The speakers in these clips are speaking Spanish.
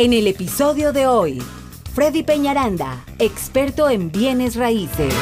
En el episodio de hoy, Freddy Peñaranda, experto en bienes raíces.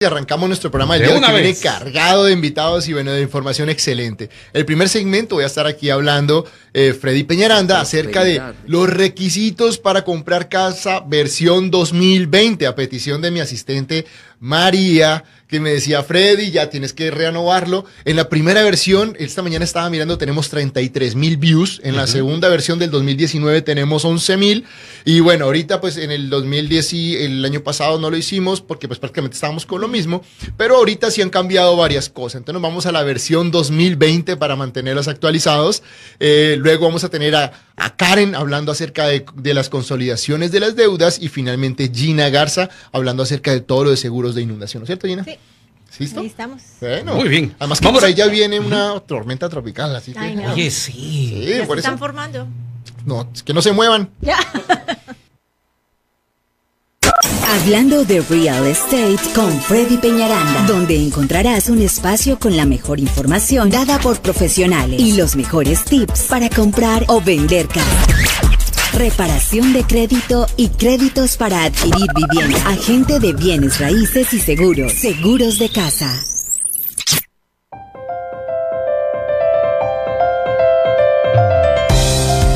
Y arrancamos nuestro programa del De día una que viene cargado de invitados y bueno, de información excelente. El primer segmento voy a estar aquí hablando, eh, Freddy Peñaranda, acerca de los requisitos para comprar casa versión 2020, a petición de mi asistente María, que me decía, Freddy, ya tienes que renovarlo. En la primera versión, esta mañana estaba mirando, tenemos 33 mil views. En la segunda versión del 2019 tenemos 11 mil. Y bueno, ahorita pues en el 2010 y el año pasado no lo hicimos porque pues prácticamente estábamos con lo mismo. Pero ahorita sí han cambiado varias cosas. Entonces nos vamos a la versión 2020 para mantenerlos actualizados. Eh, luego vamos a tener a, a Karen hablando acerca de, de las consolidaciones de las deudas y finalmente Gina Garza hablando acerca de todo lo de seguros de inundación. ¿No es cierto, Gina? Sí. ¿Listo? Ahí estamos. Bueno. Muy bien. Además que Vamos por ahí a- ya viene una tormenta tropical, así que... Ay, no. Oye, sí. Sí, Ya se por eso. están formando. No, es que no se muevan. Ya. Hablando de real estate con Freddy Peñaranda, donde encontrarás un espacio con la mejor información dada por profesionales y los mejores tips para comprar o vender casa. Reparación de crédito y créditos para adquirir vivienda. Agente de bienes raíces y seguros. Seguros de casa.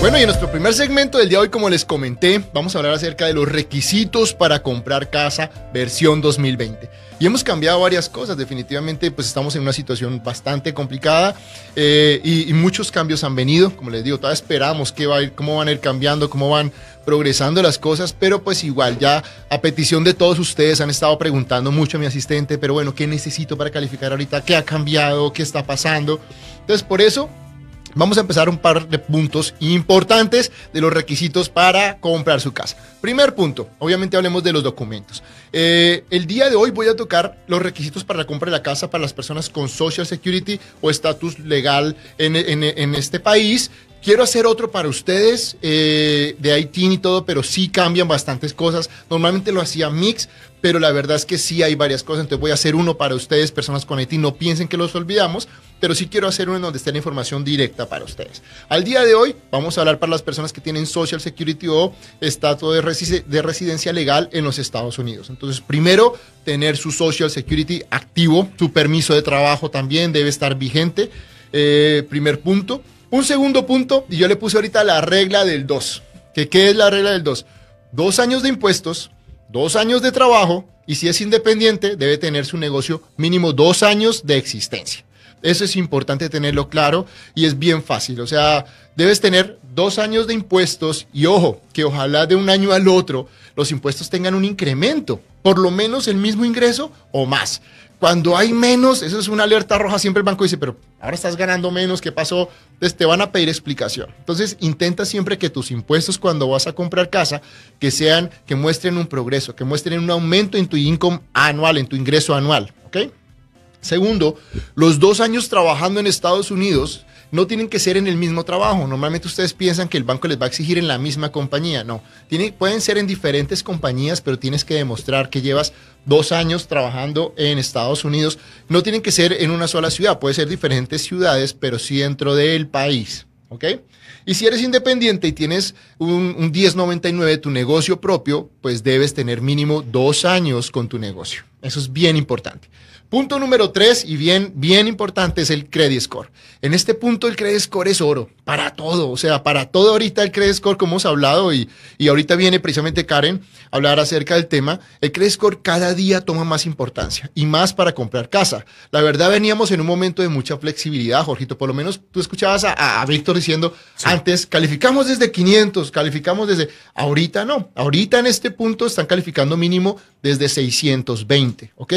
Bueno, y en nuestro primer segmento del día de hoy, como les comenté, vamos a hablar acerca de los requisitos para comprar casa versión 2020. Y hemos cambiado varias cosas, definitivamente pues estamos en una situación bastante complicada eh, y, muchos cambios han venido, como les digo, todavía esperamos qué va a ir, cómo van a ir cambiando, cómo van progresando las cosas, pero pues igual ya a petición de todos ustedes han estado preguntando mucho a mi asistente, pero bueno, ¿qué necesito para calificar ahorita? ¿Qué ha cambiado? ¿Qué está pasando? Entonces por eso Vamos a empezar un par de puntos importantes de los requisitos para comprar su casa. Primer punto, obviamente hablemos de los documentos. Eh, el día de hoy voy a tocar los requisitos para la compra de la casa para las personas con Social Security o estatus legal en, en- en este país. Quiero hacer otro para ustedes eh, de Haití y todo, pero sí cambian bastantes cosas. Normalmente lo hacía mix, pero la verdad es que sí hay varias cosas. Entonces voy a hacer uno para ustedes, personas con Haití. No piensen que los olvidamos, pero sí quiero hacer uno en donde esté la información directa para ustedes. Al día de hoy vamos a hablar para las personas que tienen Social Security o estatus de, resi- de residencia legal en los Estados Unidos. Entonces, primero, tener su Social Security activo, su permiso de trabajo también debe estar vigente. Eh, primer punto. Un segundo punto, y yo le puse ahorita la regla del 2. ¿Que ¿Qué es la regla del 2? Dos años de impuestos, dos años de trabajo, y si es independiente, debe tener su negocio mínimo dos años de existencia. Eso es importante tenerlo claro y es bien fácil. O sea, debes tener dos años de impuestos y ojo, que ojalá de un año al otro los impuestos tengan un incremento, por lo menos el mismo ingreso o más. Cuando hay menos, eso es una alerta roja, siempre el banco dice, pero ahora estás ganando menos, ¿qué pasó? Entonces te van a pedir explicación. Entonces intenta siempre que tus impuestos cuando vas a comprar casa, que sean, que muestren un progreso, que muestren un aumento en tu income anual, en tu ingreso anual, ¿ok? Segundo, los dos años trabajando en Estados Unidos no tienen que ser en el mismo trabajo. Normalmente ustedes piensan que el banco les va a exigir en la misma compañía. No, pueden ser en diferentes compañías, pero tienes que demostrar que llevas dos años trabajando en Estados Unidos. No tienen que ser en una sola ciudad, puede ser diferentes ciudades, pero sí dentro del país. ¿Ok? Y si eres independiente y tienes un, un 1099, tu negocio propio, pues debes tener mínimo dos años con tu negocio. Eso es bien importante. Punto número tres, y bien, bien importante, es el credit score. En este punto el credit score es oro, para todo, o sea, para todo ahorita el credit score, como hemos hablado, y, y ahorita viene precisamente Karen a hablar acerca del tema, el credit score cada día toma más importancia, y más para comprar casa. La verdad veníamos en un momento de mucha flexibilidad, Jorgito, por lo menos tú escuchabas a, a- Víctor diciendo, antes calificamos desde 500, calificamos desde, ahorita no, ahorita en este punto están calificando mínimo desde 620, ¿ok?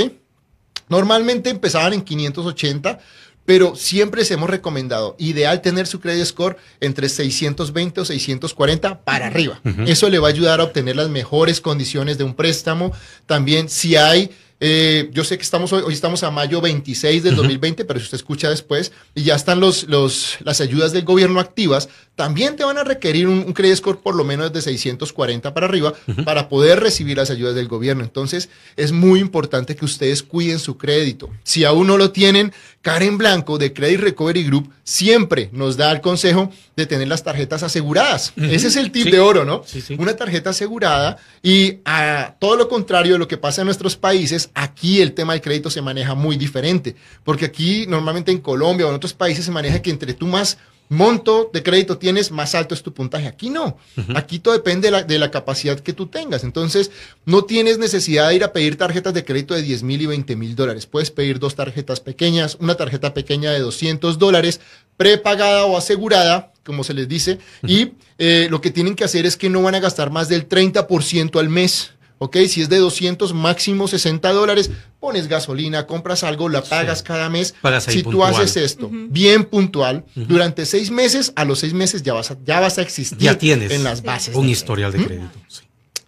Normalmente empezaban en 580, pero siempre les hemos recomendado, ideal tener su credit score entre 620 o 640 para arriba. Eso le va a ayudar a obtener las mejores condiciones de un préstamo. También si hay Eh, yo sé que estamos hoy, hoy estamos a mayo 26 del 2020, pero si usted escucha después y ya están los, los, las ayudas del gobierno activas, también te van a requerir un, un credit score por lo menos de 640 para arriba para poder recibir las ayudas del gobierno. Entonces, es muy importante que ustedes cuiden su crédito. Si aún no lo tienen, Karen Blanco de Credit Recovery Group siempre nos da el consejo de tener las tarjetas aseguradas. Ese es el tip de oro, ¿no? Una tarjeta asegurada y a todo lo contrario de lo que pasa en nuestros países, aquí el tema del crédito se maneja muy diferente, porque aquí normalmente en Colombia o en otros países se maneja que entre tú más monto de crédito tienes, más alto es tu puntaje. Aquí no. Aquí todo depende de la, capacidad que tú tengas. Entonces, no tienes necesidad de ir a pedir tarjetas de crédito de 10 mil y 20 mil dólares. Puedes pedir dos tarjetas pequeñas, una tarjeta pequeña de 200 dólares, prepagada o asegurada, como se les dice. Y eh, lo que tienen que hacer es que no van a gastar más del 30% al mes. ¿Ok? Si es de 200, máximo 60 dólares, pones gasolina, compras algo, la pagas cada mes. si tú haces esto bien puntual, durante seis meses, a los seis meses ya vas a, ya vas a existir ya tienes en las bases. Un historial de crédito.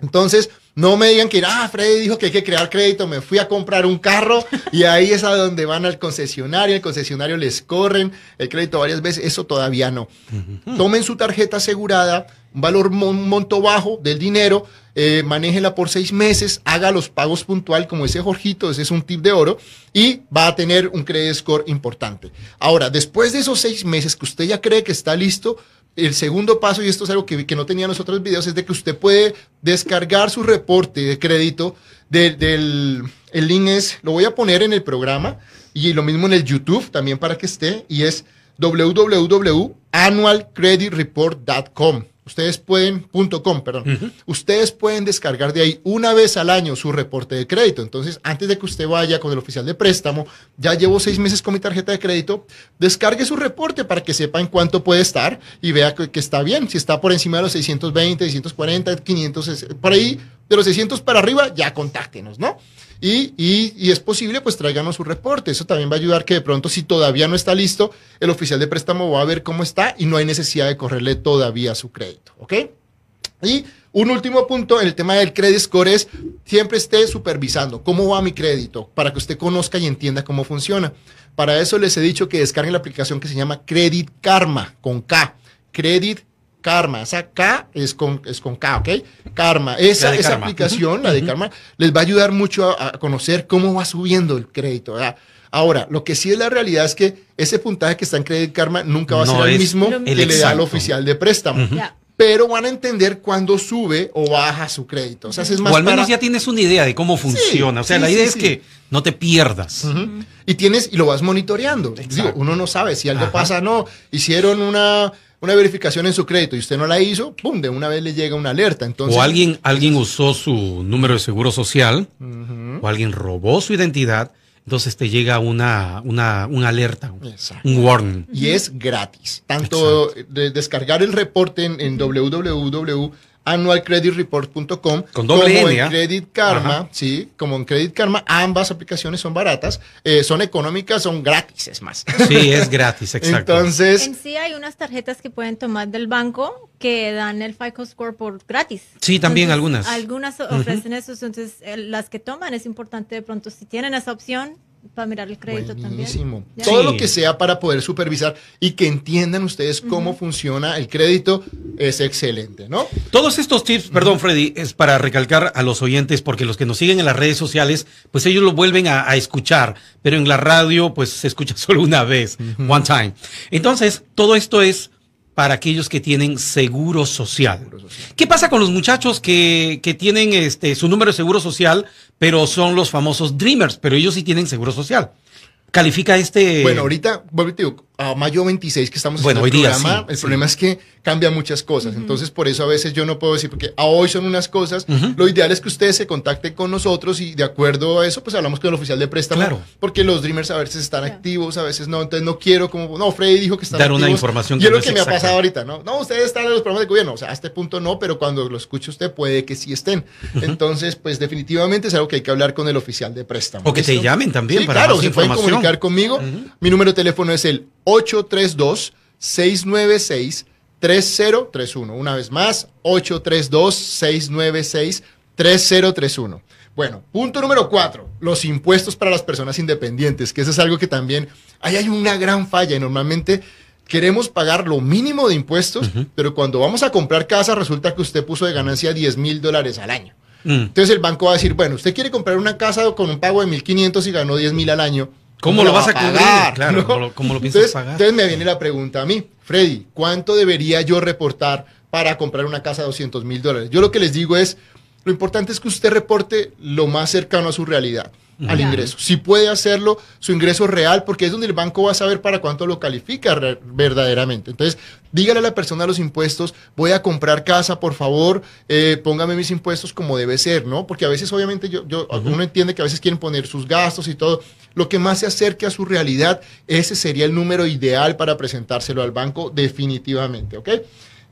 Entonces, no me digan que, ah, Freddy dijo que hay que crear crédito, me fui a comprar un carro y ahí es a donde van al concesionario, el concesionario les corren el crédito varias veces, eso todavía no. Tomen su tarjeta asegurada, un valor, un monto bajo del dinero, eh, manéjela por seis meses, haga los pagos puntual como ese Jorgito, ese es un tip de oro, y va a tener un credit score importante. Ahora, después de esos seis meses que usted ya cree que está listo, el segundo paso, y esto es algo que, que no tenía en los otros videos, es de que usted puede descargar su reporte de crédito del... El link es, lo voy a poner en el programa y lo mismo en el YouTube también para que esté, y es www.annualcreditreport.com. Ustedes pueden, punto .com, perdón. Ustedes pueden descargar de ahí una vez al año su reporte de crédito. Entonces, antes de que usted vaya con el oficial de préstamo, ya llevo seis meses con mi tarjeta de crédito, descargue su reporte para que sepa en cuánto puede estar y vea que, que está bien. Si está por encima de los 620, 640, 500, por ahí, de los 600 para arriba, ya contáctenos, ¿no? Y, y, es posible, pues tráiganos su reporte. Eso también va a ayudar que de pronto, si todavía no está listo, el oficial de préstamo va a ver cómo está y no hay necesidad de correrle todavía su crédito. ¿Ok? Y un último punto en el tema del credit score es siempre esté supervisando cómo va mi crédito para que usted conozca y entienda cómo funciona. Para eso les he dicho que descarguen la aplicación que se llama Credit Karma con K. Credit Karma. Esa K es con, es con K, ¿ok? Karma. Esa, esa aplicación, la de Karma, les va a ayudar mucho a, conocer cómo va subiendo el crédito. Ahora, lo que sí es la realidad es que ese puntaje que está en Credit Karma nunca va a ser el mismo que le da al oficial de préstamo. Pero van a entender cuándo sube o baja su crédito. O, sea, es más o al menos ya tienes una idea de cómo funciona. o sea, la idea es que no te pierdas. Y tienes, y lo vas monitoreando. Digo, uno no sabe si algo pasa, no. Hicieron una una verificación en su crédito y usted no la hizo, ¡pum! De una vez le llega una alerta. Entonces, o alguien, alguien usó su número de seguro social, o alguien robó su identidad, entonces te llega una, una, una alerta, un warning. Y es gratis. Tanto de descargar el reporte en, en www annualcreditreport.com con doble como en Credit Karma, sí, como en Credit Karma, ambas aplicaciones son baratas, eh, son económicas, son gratis, es más. Sí, es gratis, exacto. Entonces, en sí hay unas tarjetas que pueden tomar del banco que dan el FICO score por gratis. Sí, también algunas. Algunas ofrecen eso, entonces eh, las que toman es importante de pronto si tienen esa opción para mirar el crédito también. Todo lo que sea para poder supervisar y que entiendan ustedes cómo funciona el crédito es excelente, ¿no? Todos estos tips, perdón Freddy, es para recalcar a los oyentes porque los que nos siguen en las redes sociales, pues ellos lo vuelven a, escuchar, pero en la radio pues se escucha solo una vez, one time. Entonces, todo esto es para aquellos que tienen seguro social. ¿Qué pasa con los muchachos que, que, tienen este, su número de seguro social, pero son los famosos Dreamers, pero ellos sí tienen seguro social? Califica este... Bueno, ahorita, a mayo 26 que estamos bueno, haciendo el programa, el problema es que cambia muchas cosas. Entonces, por eso a veces yo no puedo decir, porque a hoy son unas cosas. Lo ideal es que ustedes se contacten con nosotros y de acuerdo a eso, pues hablamos con el oficial de préstamo. Claro. Porque los Dreamers a veces están activos, a veces no. Entonces, no quiero como, no, Freddy dijo que están Dar una información que Y es lo que me ha pasado ahorita, ¿no? No, ustedes están en los programas de gobierno. O sea, a este punto no, pero cuando lo escuche usted puede que sí estén. Entonces, pues definitivamente es algo que hay que hablar con el oficial de préstamo. O que te llamen también para claro, más se pueden comunicar conmigo. Mi número de teléfono es el 832-696. 3031. Una vez más, 832-696-3031. Bueno, punto número cuatro, los impuestos para las personas independientes, que eso es algo que también, ahí hay una gran falla y normalmente queremos pagar lo mínimo de impuestos, pero cuando vamos a comprar casa resulta que usted puso de ganancia 10 mil dólares al año. Mm. Entonces el banco va a decir, bueno, usted quiere comprar una casa con un pago de 1.500 y ganó 10 mil al año ¿Cómo, lo vas a pagar? Claro, ¿cómo, lo, piensas pagar? Entonces me viene la pregunta a mí, Freddy, ¿cuánto debería yo reportar para comprar una casa de 200 mil dólares? Yo lo que les digo es, lo importante es que usted reporte lo más cercano a su realidad al ingreso. Si puede hacerlo, su ingreso real, porque es donde el banco va a saber para cuánto lo califica verdaderamente. Entonces, dígale a la persona los impuestos, voy a comprar casa, por favor, eh, póngame mis impuestos como debe ser, ¿no? Porque a veces, obviamente, yo, yo uno entiende que a veces quieren poner sus gastos y todo. Lo que más se acerque a su realidad, ese sería el número ideal para presentárselo al banco, definitivamente, ¿ok?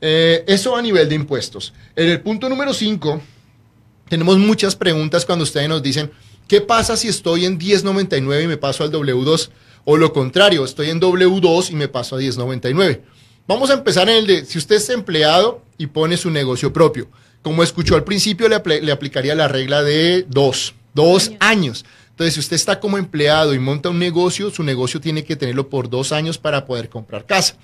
Eh, eso a nivel de impuestos. En el punto número 5, tenemos muchas preguntas cuando ustedes nos dicen, ¿Qué pasa si estoy en 1099 y me paso al W2? O lo contrario, estoy en W2 y me paso a 1099. Vamos a empezar en el de, si usted es empleado y pone su negocio propio. Como escuchó al principio, le, aplicaría la regla de dos, dos años. Entonces, si usted está como empleado y monta un negocio, su negocio tiene que tenerlo por dos años para poder comprar casa.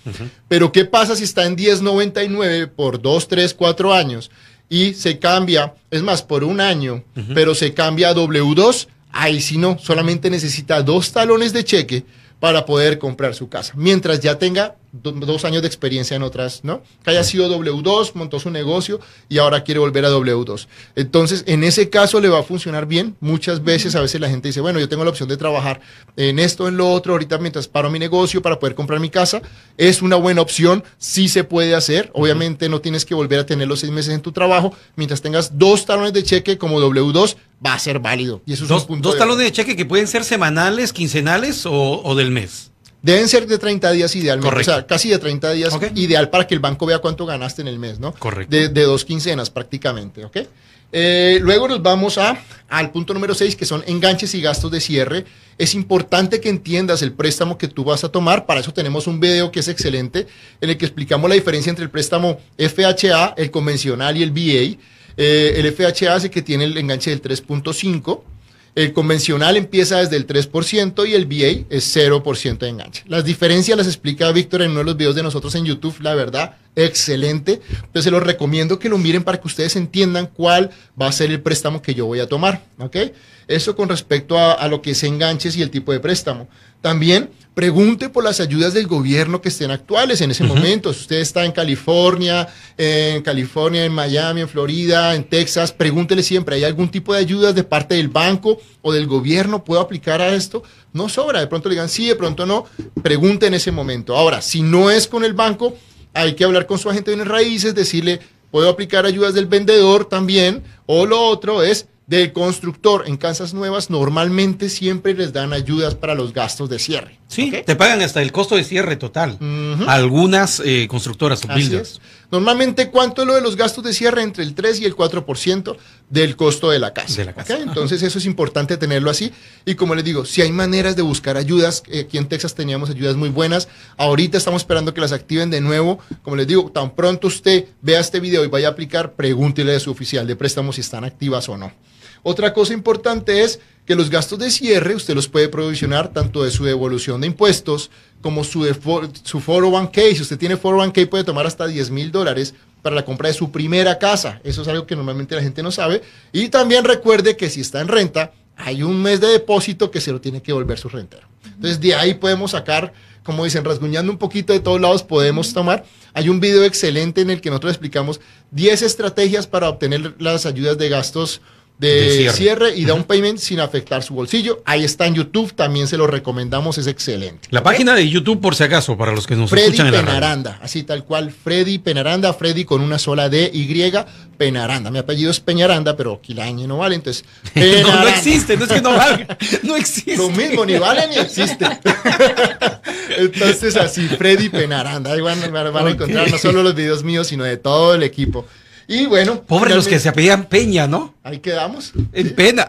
Pero, ¿qué pasa si está en 1099 por dos, tres, cuatro años? Y se cambia, es más, por un año, pero se cambia a W2, ahí si no, solamente necesita dos talones de cheque para poder comprar su casa, mientras ya tenga dos años de experiencia en otras, ¿no? Que haya sido W2, montó su negocio y ahora quiere volver a W2. Entonces, en ese caso le va a funcionar bien. Muchas veces, a veces la gente dice, bueno, yo tengo la opción de trabajar en esto, en lo otro, ahorita mientras paro mi negocio para poder comprar mi casa. Es una buena opción, sí se puede hacer. Obviamente no tienes que volver a tener los seis meses en tu trabajo. Mientras tengas dos talones de cheque como W2, va a ser válido. Y eso es dos, un punto dos talones de cheque que pueden ser semanales, quincenales o, del mes. Deben ser de 30 días idealmente. O sea, casi de 30 días ideal para que el banco vea cuánto ganaste en el mes, ¿no? Correcto. De, dos quincenas prácticamente, ¿ok? Eh, luego nos vamos a, al punto número 6, que son enganches y gastos de cierre. Es importante que entiendas el préstamo que tú vas a tomar. Para eso tenemos un video que es excelente, en el que explicamos la diferencia entre el préstamo FHA, el convencional y el VA. Eh, el FHA hace que tiene el enganche del 3.5. El convencional empieza desde el 3% y el VA es 0% de enganche. Las diferencias las explica Víctor en uno de los videos de nosotros en YouTube, la verdad, excelente. Entonces se los recomiendo que lo miren para que ustedes entiendan cuál va a ser el préstamo que yo voy a tomar. Eso con respecto a, lo que es enganches y el tipo de préstamo. También pregunte por las ayudas del gobierno que estén actuales en ese momento. Si usted está en California, en California, en Miami, en Florida, en Texas, pregúntele siempre, ¿hay algún tipo de ayudas de parte del banco o del gobierno? ¿Puedo aplicar a esto? No sobra, de pronto le digan sí, de pronto no. Pregunte en ese momento. Ahora, si no es con el banco, hay que hablar con su agente de bienes raíces, decirle, puedo aplicar ayudas del vendedor también, o lo otro es del constructor en casas nuevas normalmente siempre les dan ayudas para los gastos de cierre. Sí, te pagan hasta el costo de cierre total. Algunas eh, constructoras o builders. Normalmente, ¿cuánto es lo de los gastos de cierre? Entre el 3 y el 4% del costo de la casa. Entonces, eso es importante tenerlo así. Y como les digo, si hay maneras de buscar ayudas, eh, aquí en Texas teníamos ayudas muy buenas. Ahorita estamos esperando que las activen de nuevo. Como les digo, tan pronto usted vea este video y vaya a aplicar, pregúntele a su oficial de préstamo si están activas o no. Otra cosa importante es que los gastos de cierre usted los puede provisionar tanto de su devolución de impuestos como su, su 401k. Si usted tiene 401k puede tomar hasta 10 mil dólares para la compra de su primera casa. Eso es algo que normalmente la gente no sabe. Y también recuerde que si está en renta, hay un mes de depósito que se lo tiene que devolver su rentero. Entonces de ahí podemos sacar, como dicen, rasguñando un poquito de todos lados podemos tomar. Hay un video excelente en el que nosotros explicamos 10 estrategias para obtener las ayudas de gastos de, cierre. y da un payment sin afectar su bolsillo. Ahí está en YouTube, también se lo recomendamos, es excelente. La página de YouTube, por si acaso, para los que nos Freddy escuchan en Penaranda, así tal cual, Freddy Penaranda, Freddy con una sola D, Y, Penaranda. Mi apellido es Peñaranda, pero Quilaña no vale, entonces. no, existe, no es que no valga, no existe. Lo mismo, ni vale ni existe. entonces, así, Freddy Penaranda. Ahí van, a encontrar no solo los videos míos, sino de todo el equipo. Y bueno. Pobres los que se apellían Peña, ¿no? Ahí quedamos. En pena.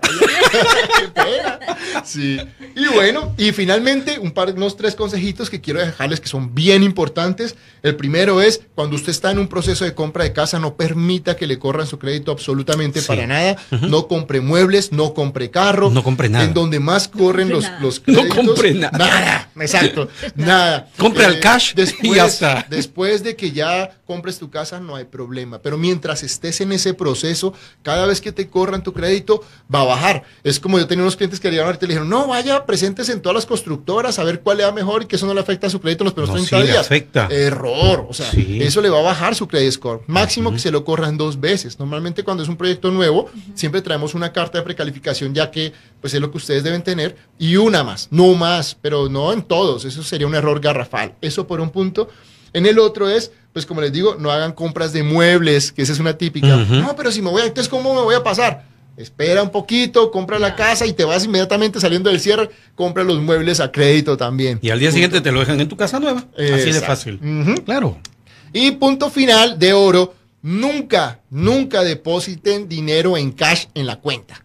Pena. Sí. Y bueno, y finalmente, un par, unos tres consejitos que quiero dejarles que son bien importantes. El primero es, cuando usted está en un proceso de compra de casa, no permita que le corran su crédito absolutamente para nada. No compre muebles, no compre carro. No compre nada. En donde más corren los, los créditos. No compre nada. Nada, exacto. nada. Compre al eh, cash después, y ya está. Después de que ya compres tu casa, no hay problema. Pero mientras estés en ese proceso, cada vez que te corran tu crédito, va a bajar. Es como yo tenía unos clientes que llegaron ahorita y le dijeron, no, vaya, presentes en todas las constructoras a ver cuál le da mejor y que eso no le afecta a su crédito en los primeros No, 30 sí le días. afecta. Error. O sea, Sí. eso le va a bajar su credit score. Máximo que se lo corran dos veces. Normalmente cuando es un proyecto nuevo, siempre traemos una carta de precalificación ya que pues es lo que ustedes deben tener y una más, no más, pero no en todos. Eso sería un error garrafal. Eso por un punto. En el otro es, pues como les digo, no hagan compras de muebles, que esa es una típica. No, pero si me voy, entonces ¿cómo me voy a pasar? Espera un poquito, compra la casa y te vas inmediatamente saliendo del cierre, compra los muebles a crédito también. Y al día siguiente te lo dejan en tu casa nueva. Así de fácil. Claro. Y punto final de oro, nunca, nunca depositen dinero en cash en la cuenta.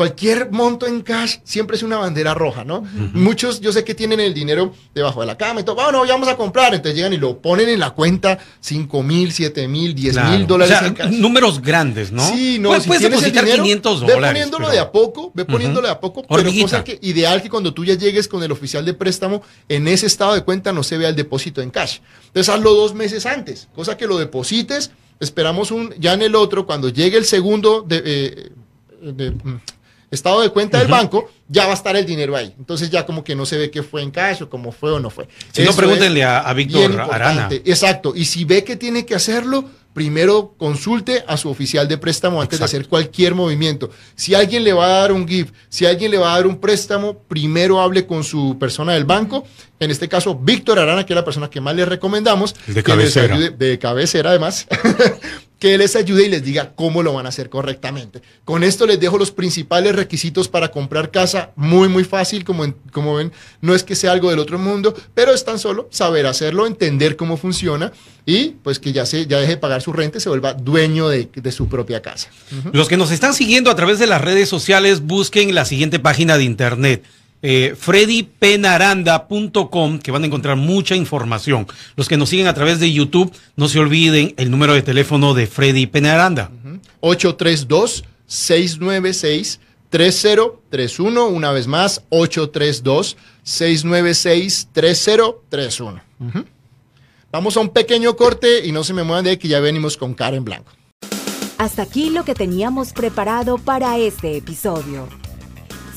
Cualquier monto en cash siempre es una bandera roja, ¿no? Muchos, yo sé que tienen el dinero debajo de la cama y todo, bueno, ya vamos a comprar, entonces llegan y lo ponen en la cuenta 5 mil, 7 mil, 10 claro. mil dólares O sea, en cash. números grandes, ¿no? Sí, no, Puedes, si puedes tienes el depositar dinero, 500 Ve dólares. poniéndolo pero- de a poco, ve poniéndolo de a poco, pero Hormiguita. cosa que ideal que cuando tú ya llegues con el oficial de préstamo, en ese estado de cuenta no se vea el depósito en cash. Entonces hazlo dos meses antes, cosa que lo deposites, esperamos un, ya en el otro, cuando llegue el segundo de, eh, de, mm, estado de cuenta del banco, ya va a estar el dinero ahí. Entonces ya como que no se ve que fue en cash o cómo fue o no fue. Si no, Eso pregúntenle a, a Víctor Arana. Exacto. Y si ve que tiene que hacerlo, primero consulte a su oficial de préstamo antes Exacto. de hacer cualquier movimiento. Si alguien le va a dar un gift, si alguien le va a dar un préstamo, primero hable con su persona del banco. En este caso, Víctor Arana, que es la persona que más le recomendamos. De que les cabecera. ayude- de cabecera, además. que les ayude y les diga cómo lo van a hacer correctamente. Con esto les dejo los principales requisitos para comprar casa, muy muy fácil, como, en- como ven, no es que sea algo del otro mundo, pero es tan solo saber hacerlo, entender cómo funciona y pues que ya, se, ya deje de pagar su renta y se vuelva dueño de, de su propia casa. Los que nos están siguiendo a través de las redes sociales, busquen la siguiente página de internet. Eh, freddypenaranda.com que van a encontrar mucha información. Los que nos siguen a través de YouTube, no se olviden el número de teléfono de Freddy Penaranda. 832-696-3031, una vez más, 832-696-3031. Ujú. Vamos a un pequeño corte y no se me muevan de que ya venimos con cara en blanco. Hasta aquí lo que teníamos preparado para este episodio.